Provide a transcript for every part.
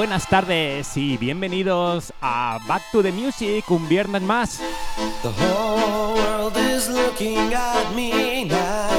Buenas tardes y bienvenidos a Back to the Music, un viernes más. The whole world is looking at me now.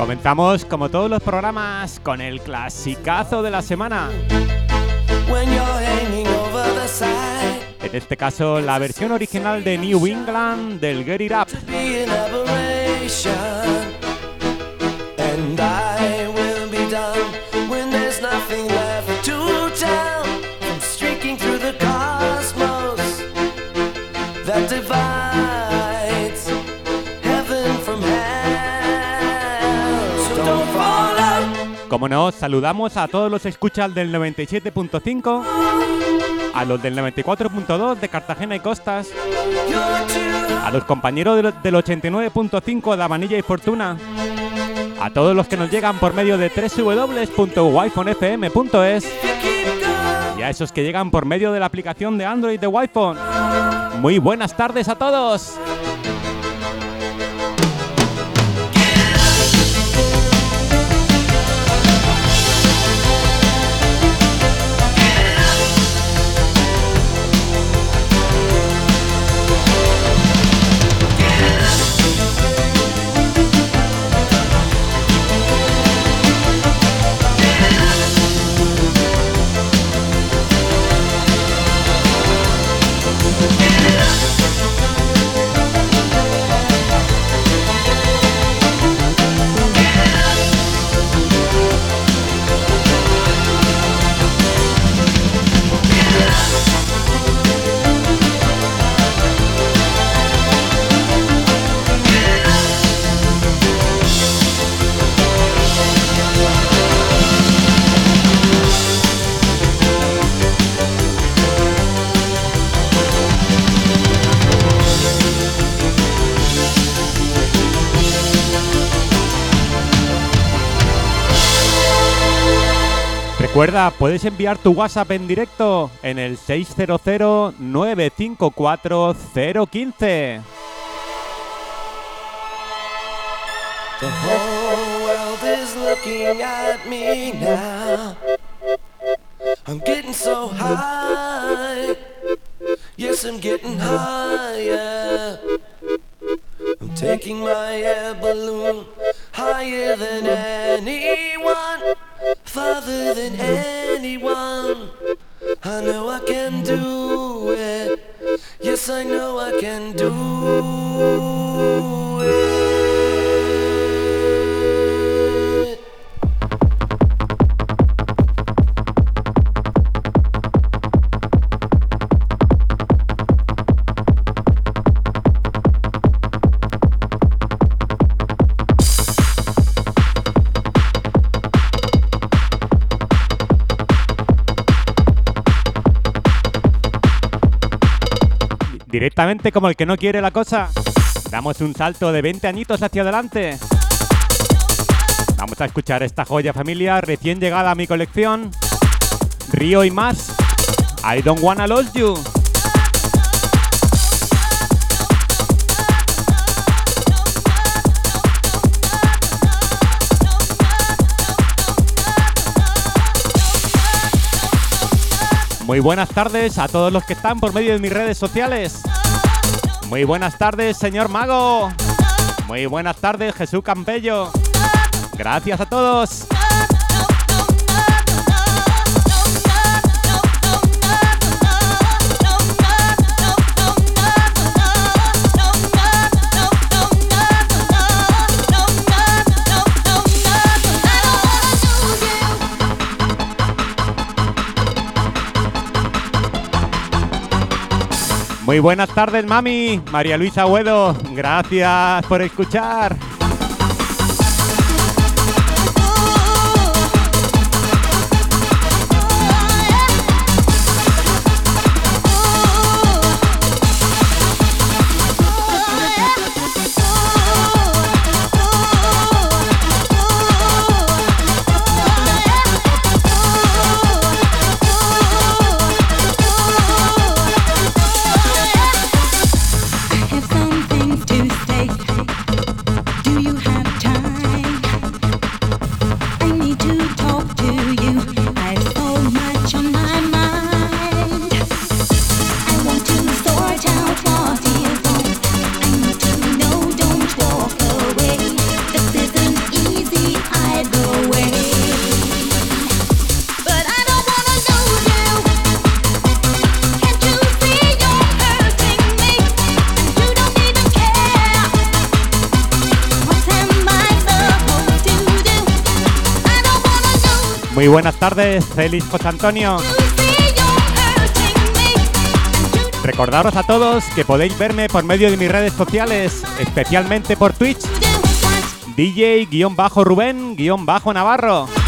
Comenzamos como todos los programas con el clasicazo de la semana. En este caso, la versión original de New England del Get It Up. Como no, saludamos a todos los escuchas del 97.5, a los del 94.2 de Cartagena y Costas, a los compañeros del, del 89.5 de Amanilla y Fortuna, a todos los que nos llegan por medio de www.wifonfm.es y a esos que llegan por medio de la aplicación de Android de wi Muy buenas tardes a todos. Recuerda, puedes enviar tu WhatsApp en directo en el 600-954-015. The whole world is looking at me now. I'm getting so high. Yes, I'm getting higher. I'm taking my air balloon higher than anyone, farther than anyone. I know I can do it. Yes, I know I can do it. Directamente como el que no quiere la cosa. Damos un salto de 20 añitos hacia adelante. Vamos a escuchar esta joya familia recién llegada a mi colección. Río y más. I don't wanna lose you. Muy buenas tardes a todos los que están por medio de mis redes sociales. Muy buenas tardes, señor Mago. Muy buenas tardes, Jesús Campello. Gracias a todos. Muy buenas tardes, mami. María Luisa Huedo. Gracias por escuchar. Muy buenas tardes, Félix José Antonio. Recordaros a todos que podéis verme por medio de mis redes sociales, especialmente por Twitch, DJ-Rubén-Navarro.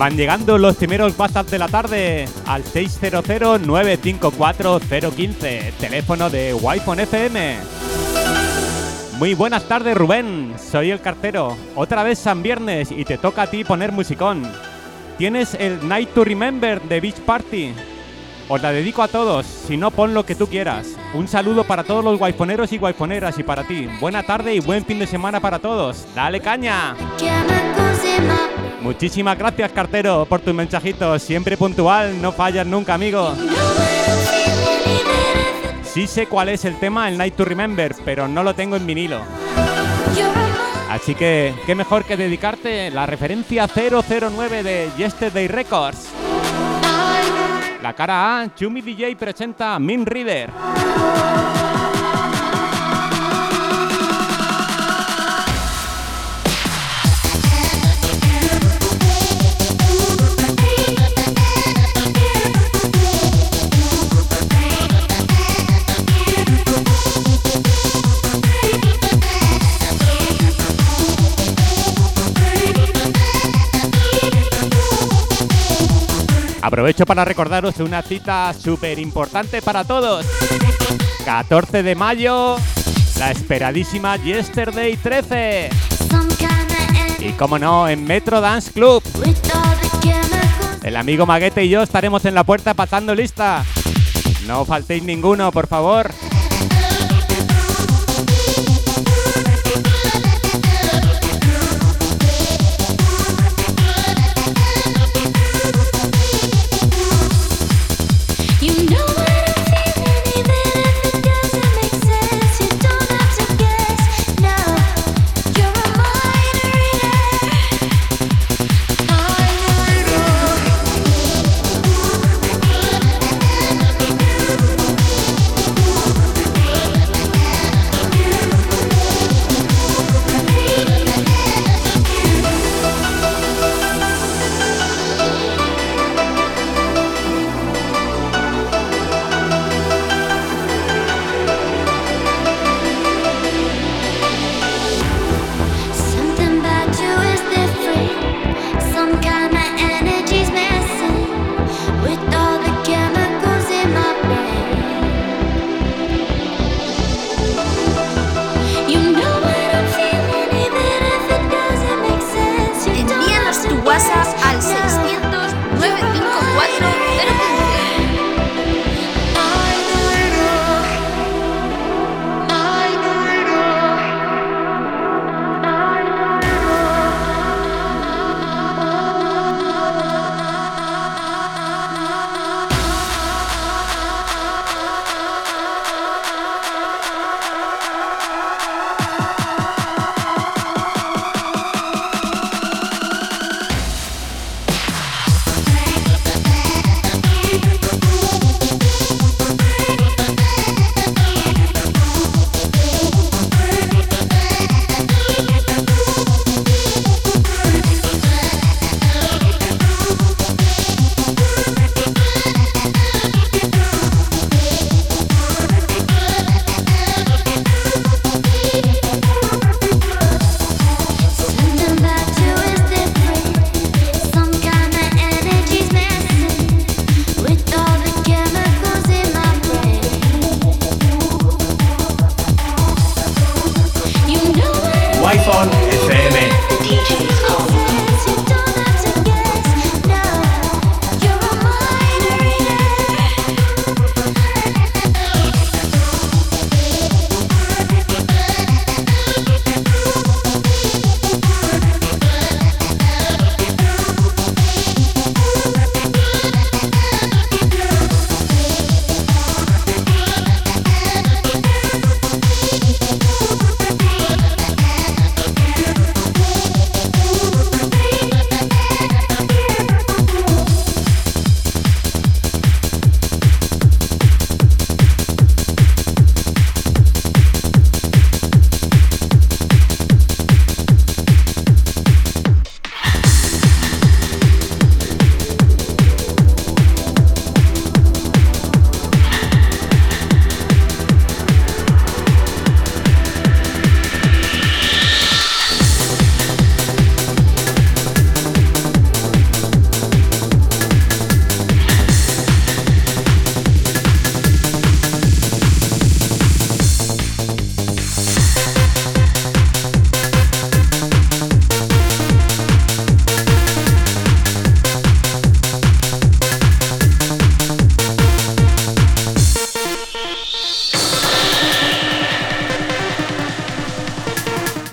Van llegando los primeros WhatsApp de la tarde al 600-954-015, teléfono de Wi-Fi FM. Muy buenas tardes, Rubén. Soy el cartero. Otra vez San Viernes y te toca a ti poner musicón. Tienes el Night to Remember de Beach Party. Os la dedico a todos, si no pon lo que tú quieras. Un saludo para todos los guayponeros y guayponeras y para ti. Buena tarde y buen fin de semana para todos. ¡Dale caña! Muchísimas gracias, cartero, por tus mensajitos. Siempre puntual, no fallas nunca, amigo. Sí sé cuál es el tema, el Night to Remember, pero no lo tengo en vinilo. Así que, qué mejor que dedicarte la referencia 009 de Yesterday Records. La cara A, Chumi DJ presenta Min Reader. Aprovecho para recordaros una cita súper importante para todos. 14 de mayo, la esperadísima Yesterday 13. Y como no, en Metro Dance Club. El amigo Maguete y yo estaremos en la puerta pasando lista. No faltéis ninguno, por favor.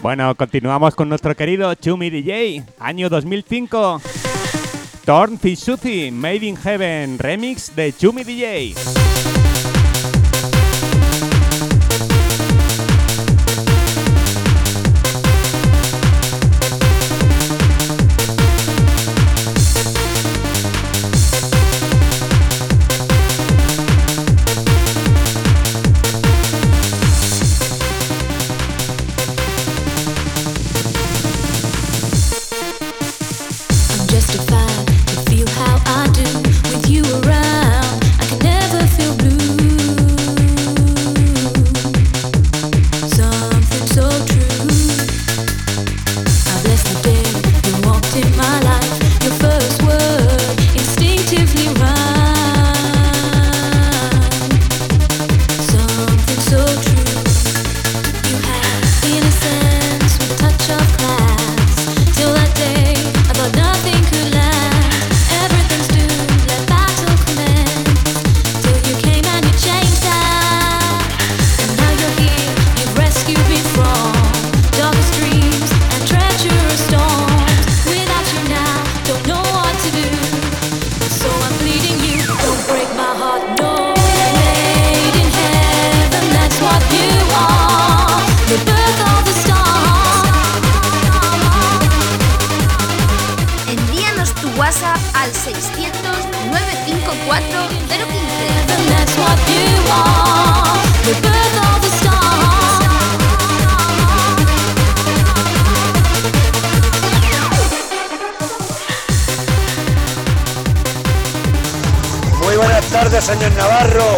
Bueno, continuamos con nuestro querido Chumi DJ, año 2005. Torn Fissuzi, Made in Heaven, remix de Chumi DJ. Tardes, señor Navarro.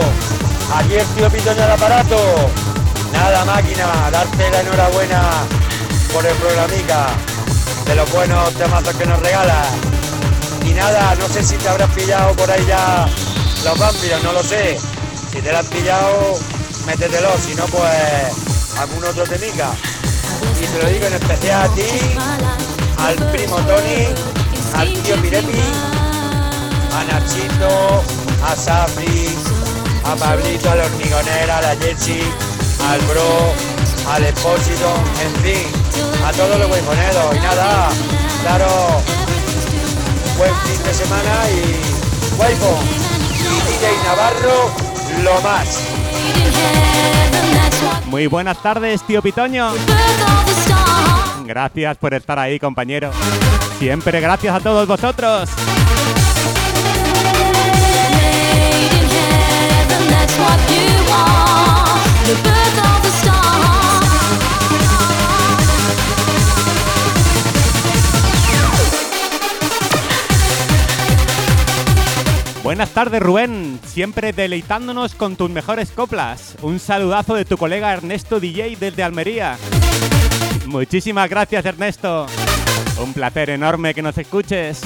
Aquí el tío Pitoño del aparato. Nada, máquina, darte la enhorabuena por el programica, de los buenos temazos que nos regalas. Y nada, no sé si te habrás pillado por ahí ya los vampiros, no lo sé. Si te lo has pillado, métetelo, si no, pues algún otro temica. Y te lo digo en especial a ti, al primo Tony, al tío Pirepi, a Nachito, a Safri, a Pablito, a la hormigonera, a la Jetsi, al Bro, al Expósito, en fin, a todos los huevoneros. Y nada, claro, buen fin de semana y huevo. Y DJ Navarro, lo más. Muy buenas tardes, tío Pitoño. Gracias por estar ahí, compañero. Siempre gracias a todos vosotros. Made in heaven, that's what you are. The birth of Buenas tardes, Rubén. Siempre deleitándonos con tus mejores coplas. Un saludazo de tu colega Ernesto DJ desde Almería. Muchísimas gracias, Ernesto. Un placer enorme que nos escuches.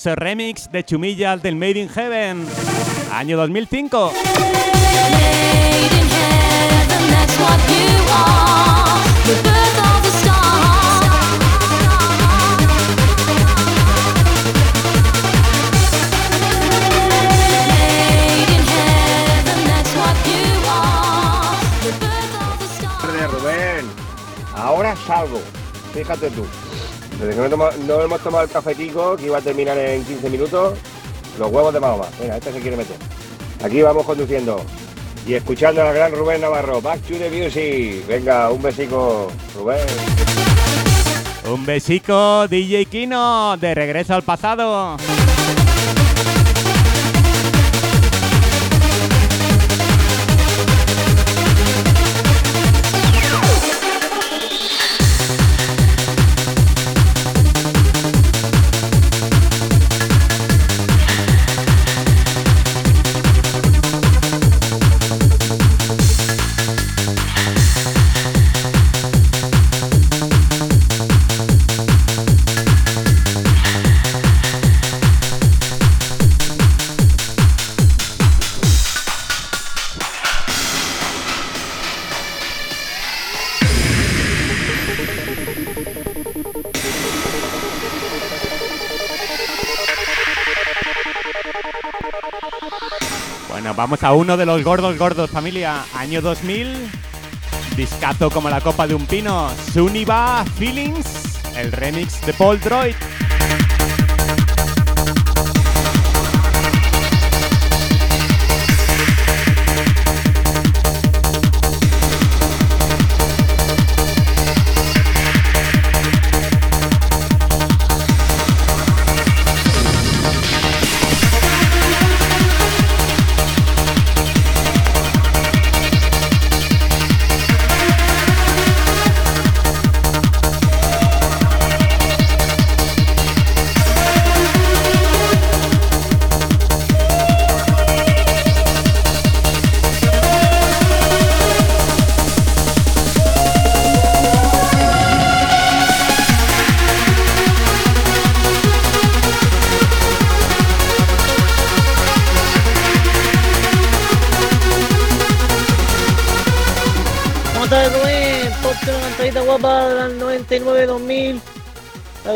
Precioso remix de Chumillas del Made in Heaven. Año 2005. Made in heaven, that's what you are. The birth of the star. Made in heaven, that's what you are. The birth of the star. tardes, Rubén. Ahora salgo. Fíjate tú. Desde que no, hemos tomado el cafetico, que iba a terminar en 15 minutos, los huevos de Mahoma. Venga, este se quiere meter. Aquí vamos conduciendo. Y escuchando al gran Rubén Navarro. Back to the music. Venga, un besico, Rubén. Un besico, DJ Kino, de regreso al pasado. Vamos a uno de los gordos gordos, familia. Año 2000. Discazo como la copa de un pino. Suniva Feelings. El remix de Paul Droid.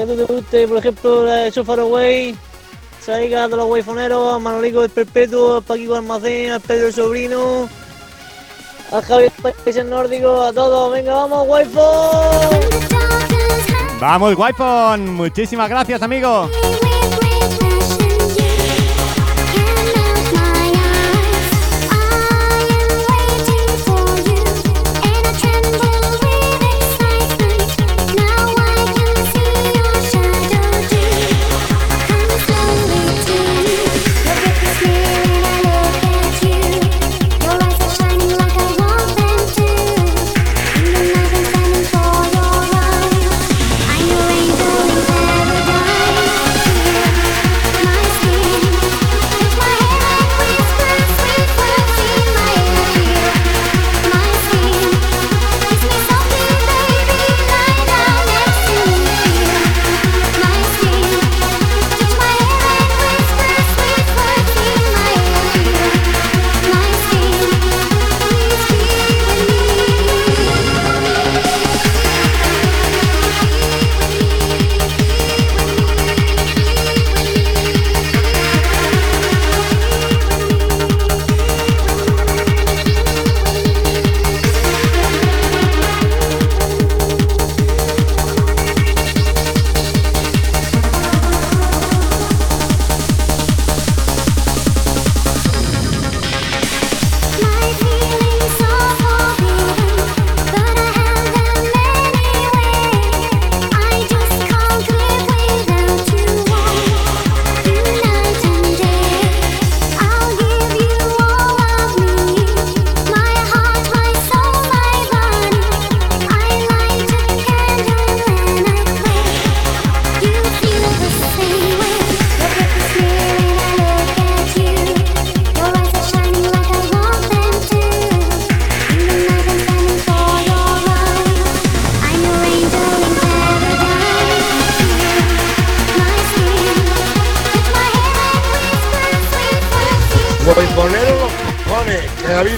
Que tú te guste, por ejemplo, la de So Far Away. Saiga de los waifoneros, a Manolico del Perpetuo, a Paquico Almacén, al Pedro el Sobrino, a Javier Países Nórdicos, a todos. Venga, vamos, waifo. Vamos, Wi-Fi. Muchísimas gracias, amigo.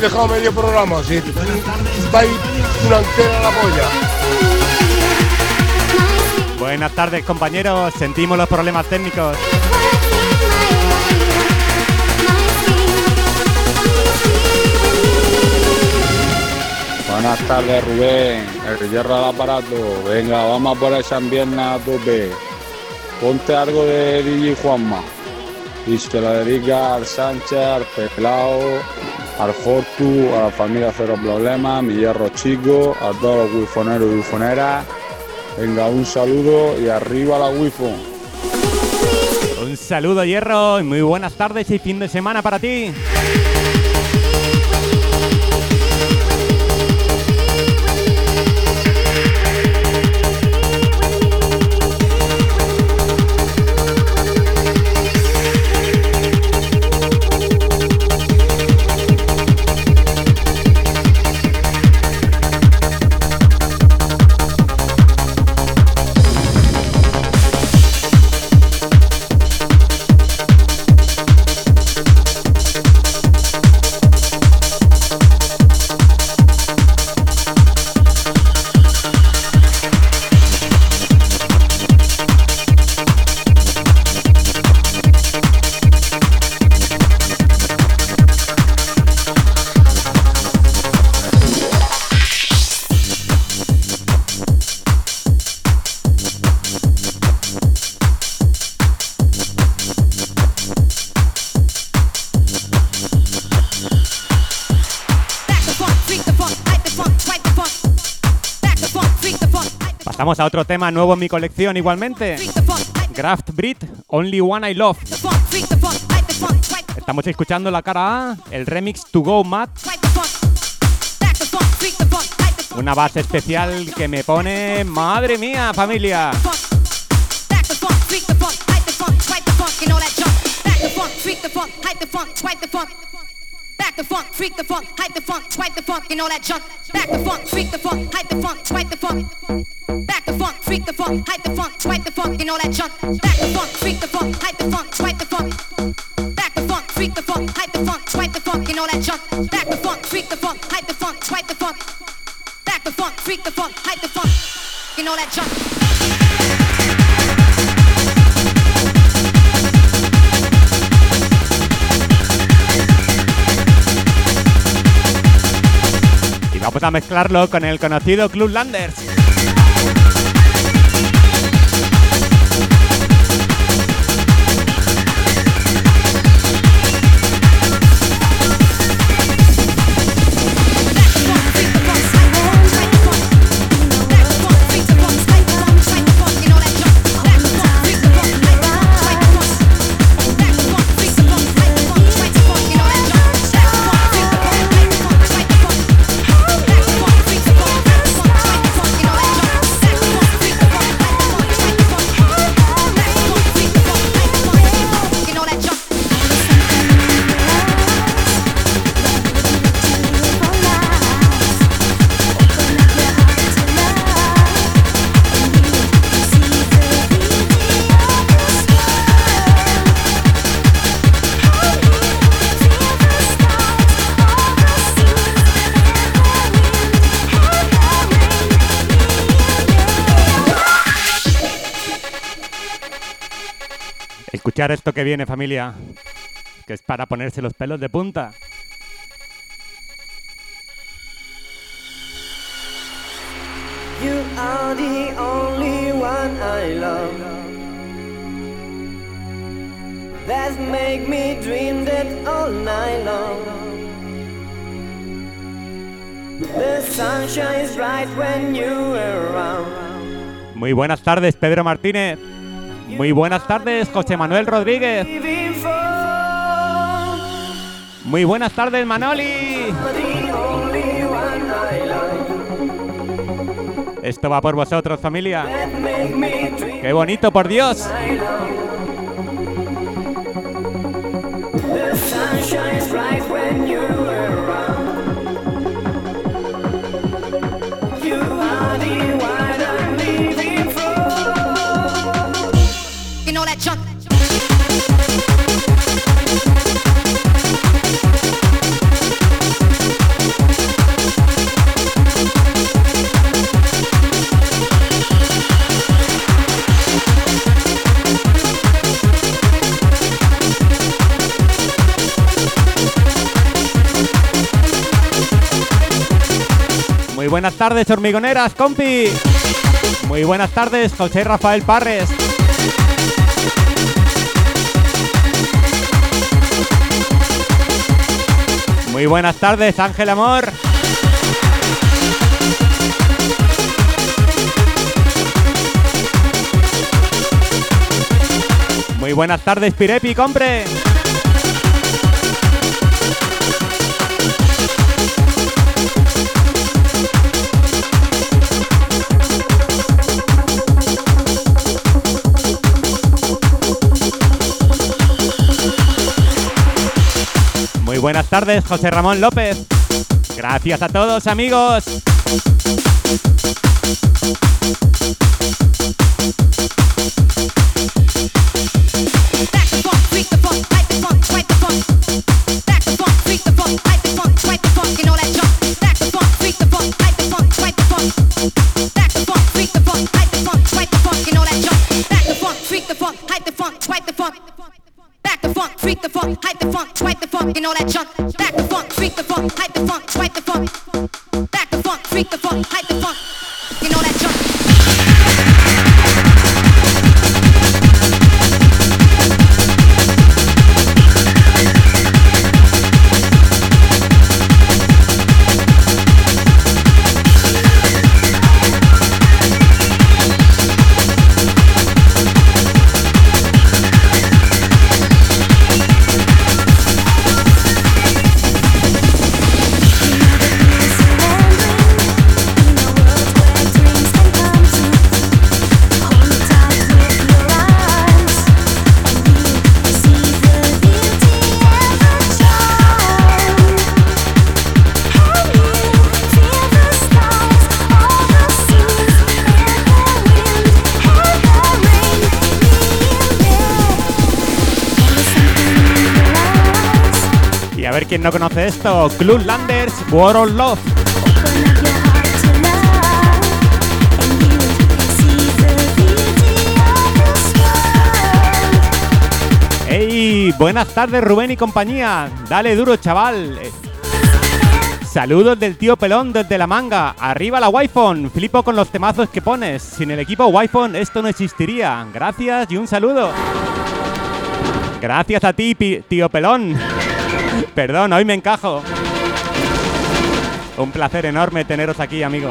Dejado medio programa, si vais una entera la polla. Buenas tardes, compañeros. Sentimos los problemas técnicos. Buenas tardes, Rubén. El hierro al aparato. Venga, vamos a por esa pierna a tope. Ponte algo de DJ Juanma. Y se lo dedica al Sánchez, al Pelao, al Fortu, a la familia Cero Problemas, mi hierro chico, a todos los wifoneros y wifoneras. Venga, un saludo y arriba la wifo. Un saludo, Hierro, y muy buenas tardes y fin de semana para ti. Pasamos a otro tema nuevo en mi colección igualmente. Graft Breed, Only One I Love. Estamos escuchando la cara A, el remix To Go Mad. Una base especial que me pone... ¡Madre mía, familia! Back the funk, freak the funk, hype the funk, swipe the funk. And all that junk. Back the funk, freak the funk, hype the funk, swipe the funk. Back the funk, freak the funk, hype the funk, swipe the funk, and all that junk. Back the funk, freak the funk, hype the funk, swipe the funk. Back the funk, freak the funk, hype the funk, swipe the funk, and all that junk. Back the funk, freak the funk, hype the funk, swipe the funk. Back the funk, freak the funk, hype the funk, and all that junk. Vamos a mezclarlo con el conocido Club Landers. Escuchar esto que viene, familia. Que es para ponerse los pelos de punta. You are the only one I love. That make me dream that all night long. The sun shines bright when you're around. Muy buenas tardes, Pedro Martínez. Muy buenas tardes, José Manuel Rodríguez. Muy buenas tardes, Manoli. Esto va por vosotros, familia. Qué bonito, por Dios. When buenas tardes, hormigoneras, compi. Muy buenas tardes, José Rafael Parres. Muy buenas tardes, Ángel Amor. Muy buenas tardes, Pirepi, compre. Buenas tardes, José Ramón López. Gracias a todos, amigos. Swipe the funk, and all that junk. Back the funk, freak the funk, hype the funk, swipe the funk. ¿Quién no conoce esto? Club Landers, War of Love. ¡Ey! Buenas tardes, Rubén y compañía. Dale duro, chaval. Saludos del tío Pelón desde la manga. Arriba la Wi-Fi. Flipo con los temazos que pones. Sin el equipo Wi-Fi esto no existiría. Gracias y un saludo. Gracias a ti, tío Pelón. Perdón, hoy me encajo. Un placer enorme teneros aquí, amigo.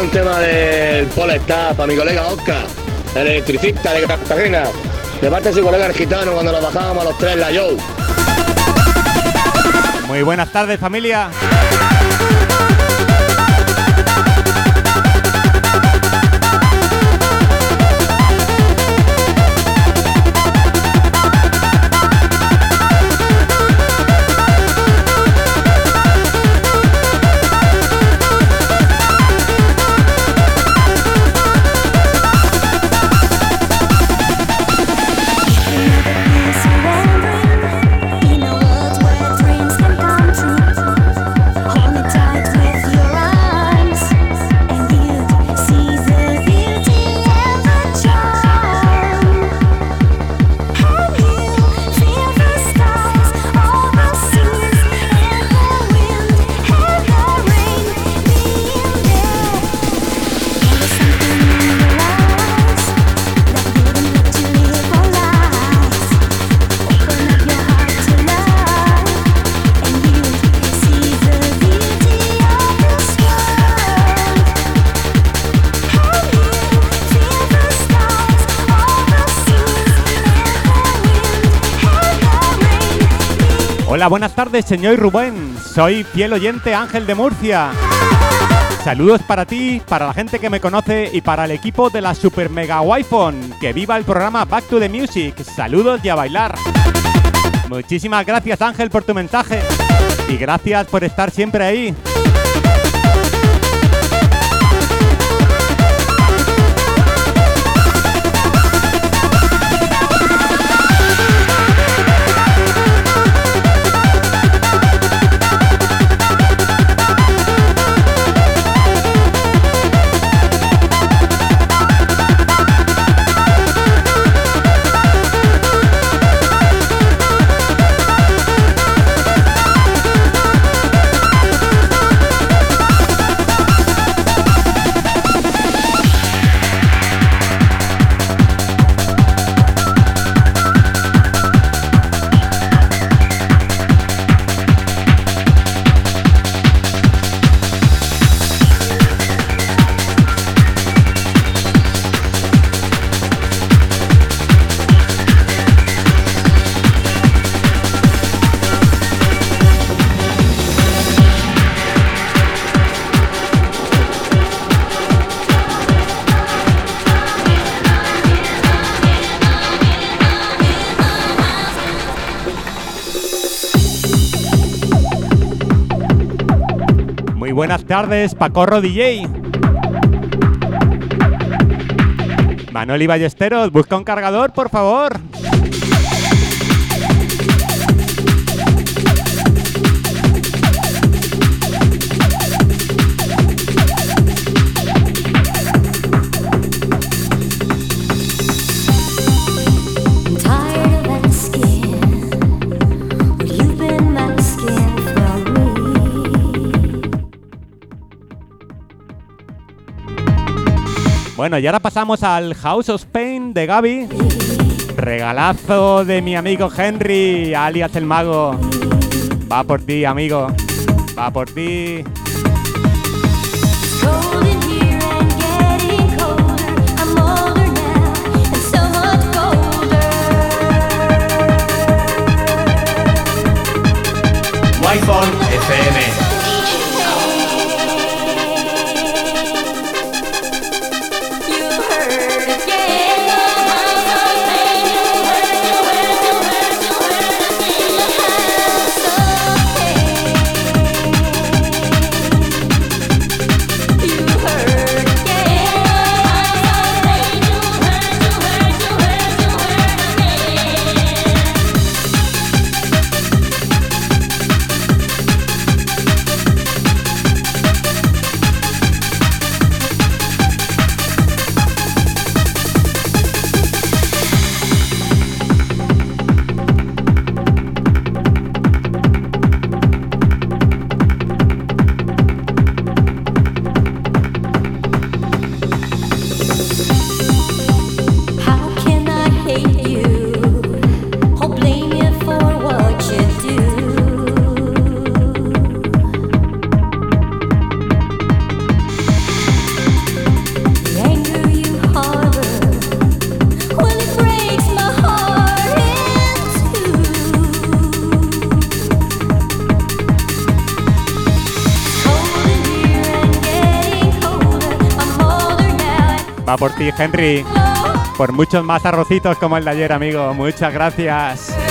Un tema del Polestar para mi colega Oscar, el electricista de Cartagena. De parte de su colega el gitano cuando nos bajábamos a los tres la Joe. Muy buenas tardes, familia. Hola, buenas tardes, señor Rubén. Soy fiel oyente Ángel de Murcia. Saludos para ti, para la gente que me conoce y para el equipo de la Super Mega Wi-Fi. Que viva el programa Back to the Music. Saludos y a bailar. Muchísimas gracias Ángel por tu mensaje. Y gracias por estar siempre ahí. Tardes, Pacorro DJ. Manuel y Ballesteros, busca un cargador, por favor. Bueno, y ahora pasamos al House of Pain de Gaby. Regalazo de mi amigo Henry, alias el mago. Va por ti, amigo. Va por ti. Va por ti, Henry. Por muchos más arrocitos como el de ayer, amigo. Muchas gracias.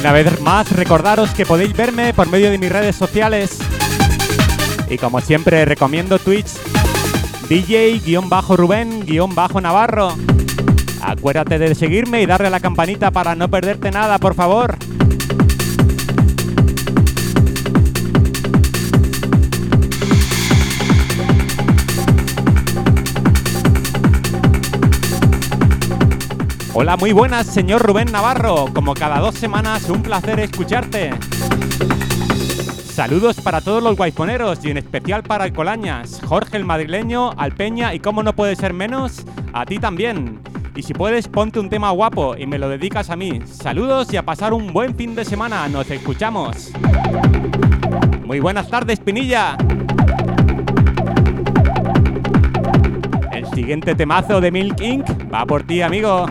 Una vez más, recordaros que podéis verme por medio de mis redes sociales. Y como siempre, recomiendo Twitch DJ-Rubén-Navarro. Acuérdate de seguirme y darle a la campanita para no perderte nada, por favor. Hola, muy buenas, señor Rubén Navarro. Como cada dos semanas, un placer escucharte. Saludos para todos los guayponeros y en especial para el Colañas, Jorge el madrileño, Alpeña y como no puede ser menos, a ti también. Y si puedes, ponte un tema guapo y me lo dedicas a mí. Saludos y a pasar un buen fin de semana. Nos escuchamos. Muy buenas tardes, Pinilla. Siguiente temazo de Milk Inc. va por ti, amigo.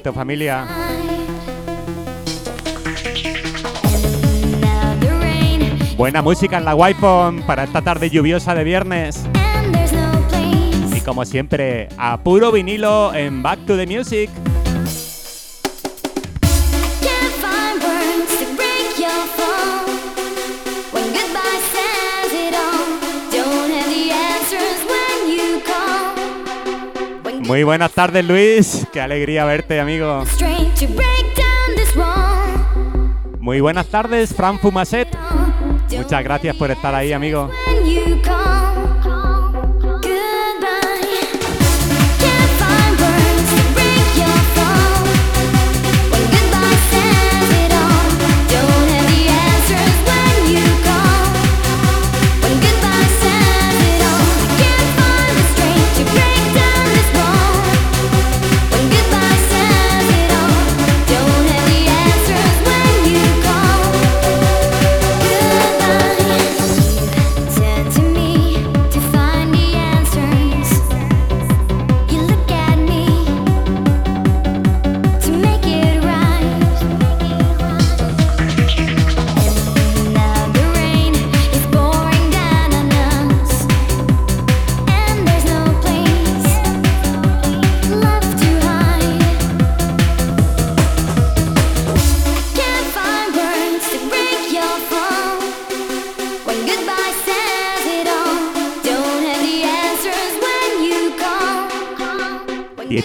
Bonito, familia. Buena música en la Wipon para esta tarde lluviosa de viernes. Y como siempre, a puro vinilo en Back to the Music. Muy buenas tardes Luis, qué alegría verte amigo. Muy buenas tardes Fran Fumaset, muchas gracias por estar ahí amigo.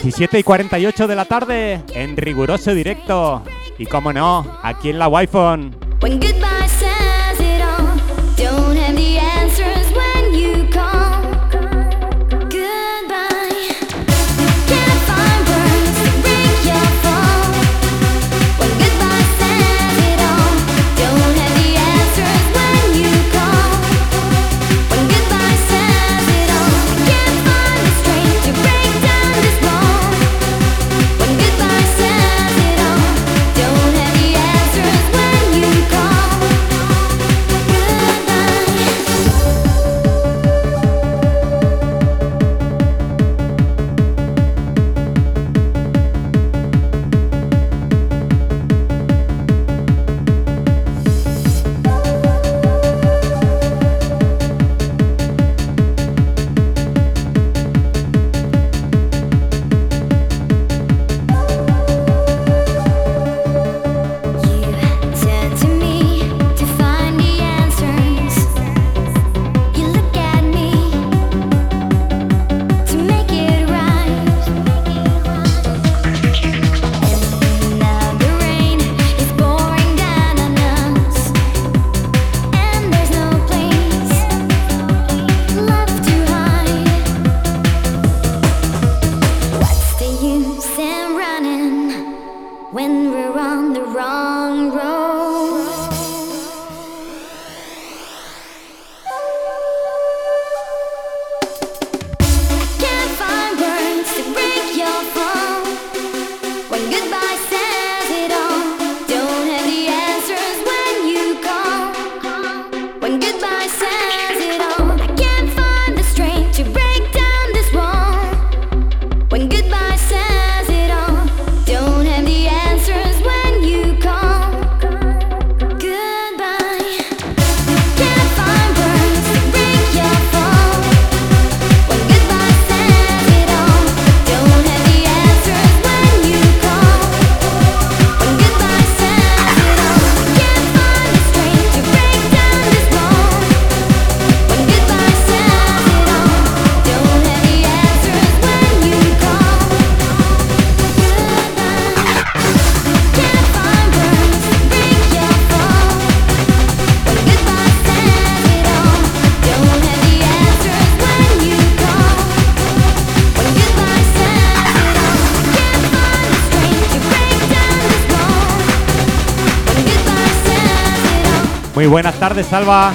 17 y 48 de la tarde en riguroso directo. Y como no, aquí en la Wi-Fi. Buenas tardes, Salva.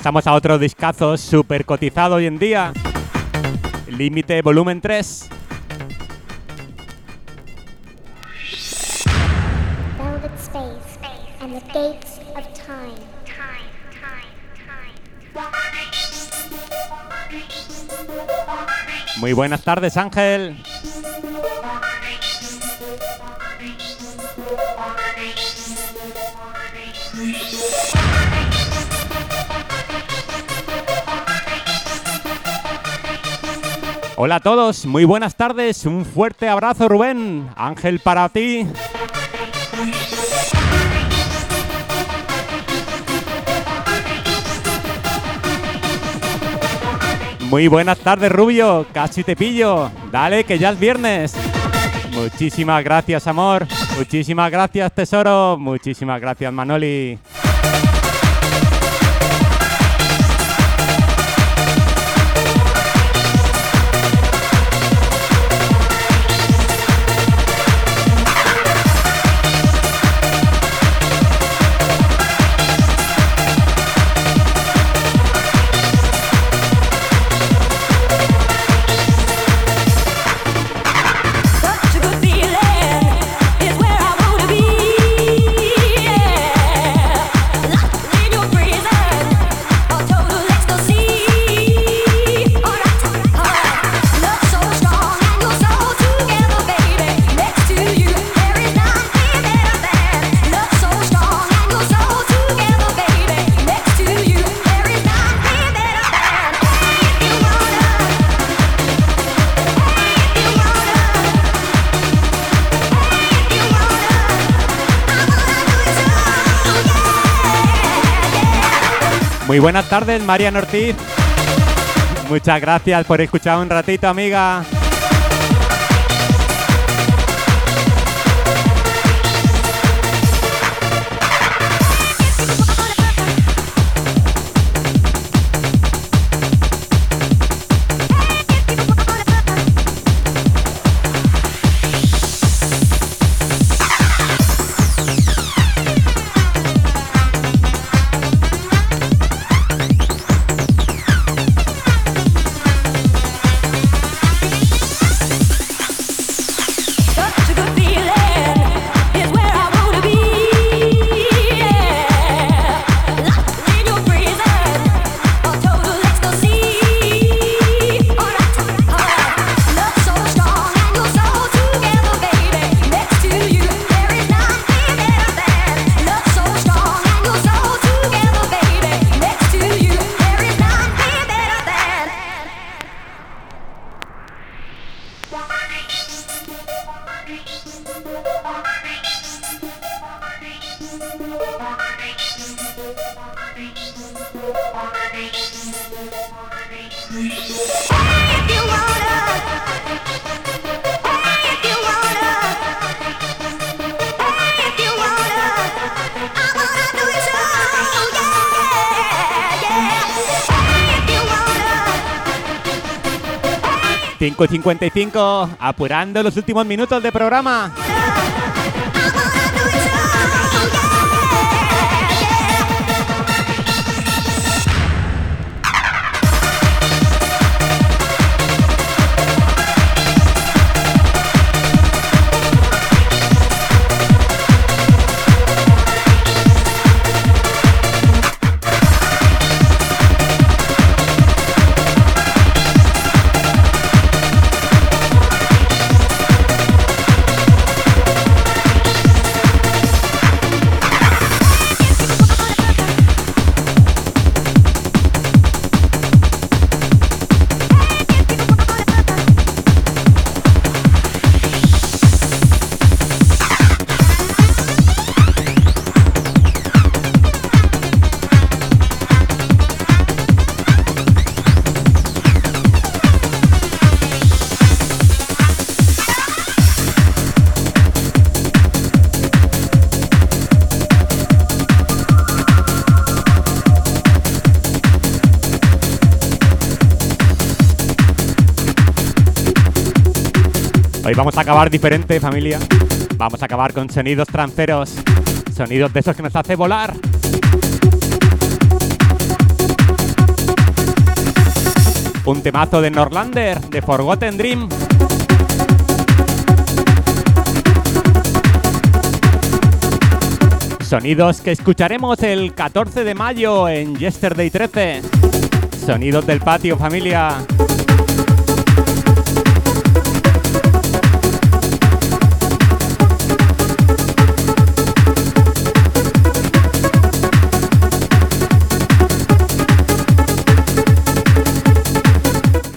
pasamos a otro discazo súper cotizado hoy en día. Límite volumen 3. Muy buenas tardes, Ángel. Hola a todos, muy buenas tardes, un fuerte abrazo Rubén, Ángel para ti. Muy buenas tardes Rubio, casi te pillo, dale que ya es viernes. Muchísimas gracias amor, muchísimas gracias tesoro, muchísimas gracias Manoli. Muy buenas tardes Mariano Ortiz. Muchas gracias por escuchar un ratito amiga. 5.55, apurando los últimos minutos de programa. Vamos a acabar diferente, familia. Vamos a acabar con sonidos tranceros. Sonidos de esos que nos hace volar. Un temazo de Norlander, de Forgotten Dream. Sonidos que escucharemos el 14 de mayo en Yesterday 13. Sonidos del patio, familia.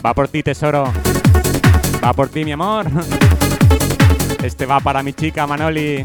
Va por ti, tesoro. Va por ti, mi amor. Este va para mi chica Manoli.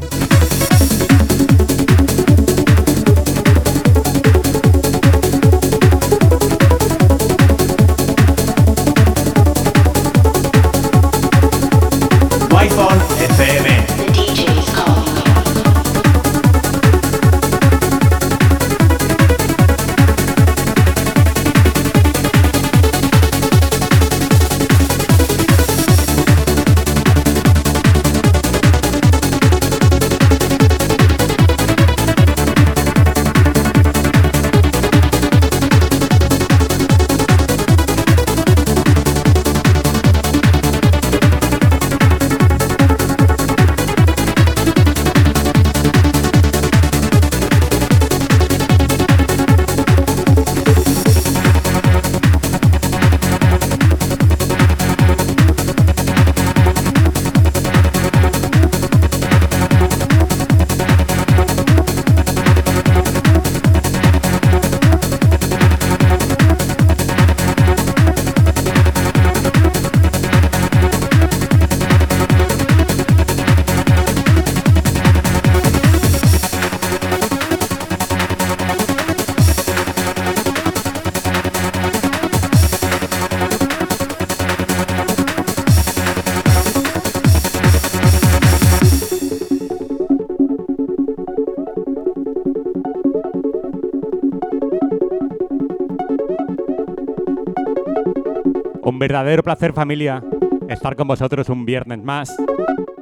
Verdadero placer familia estar con vosotros un viernes más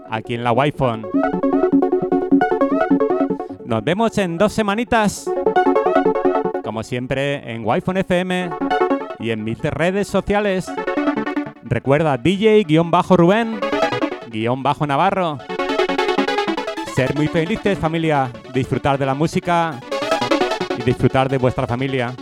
aquí en la Wi-Fi. Nos vemos en dos semanitas, como siempre en Wi-Fi FM y en mis redes sociales. Recuerda DJ-Rubén, guion Navarro. Ser muy felices familia, disfrutar de la música y disfrutar de vuestra familia.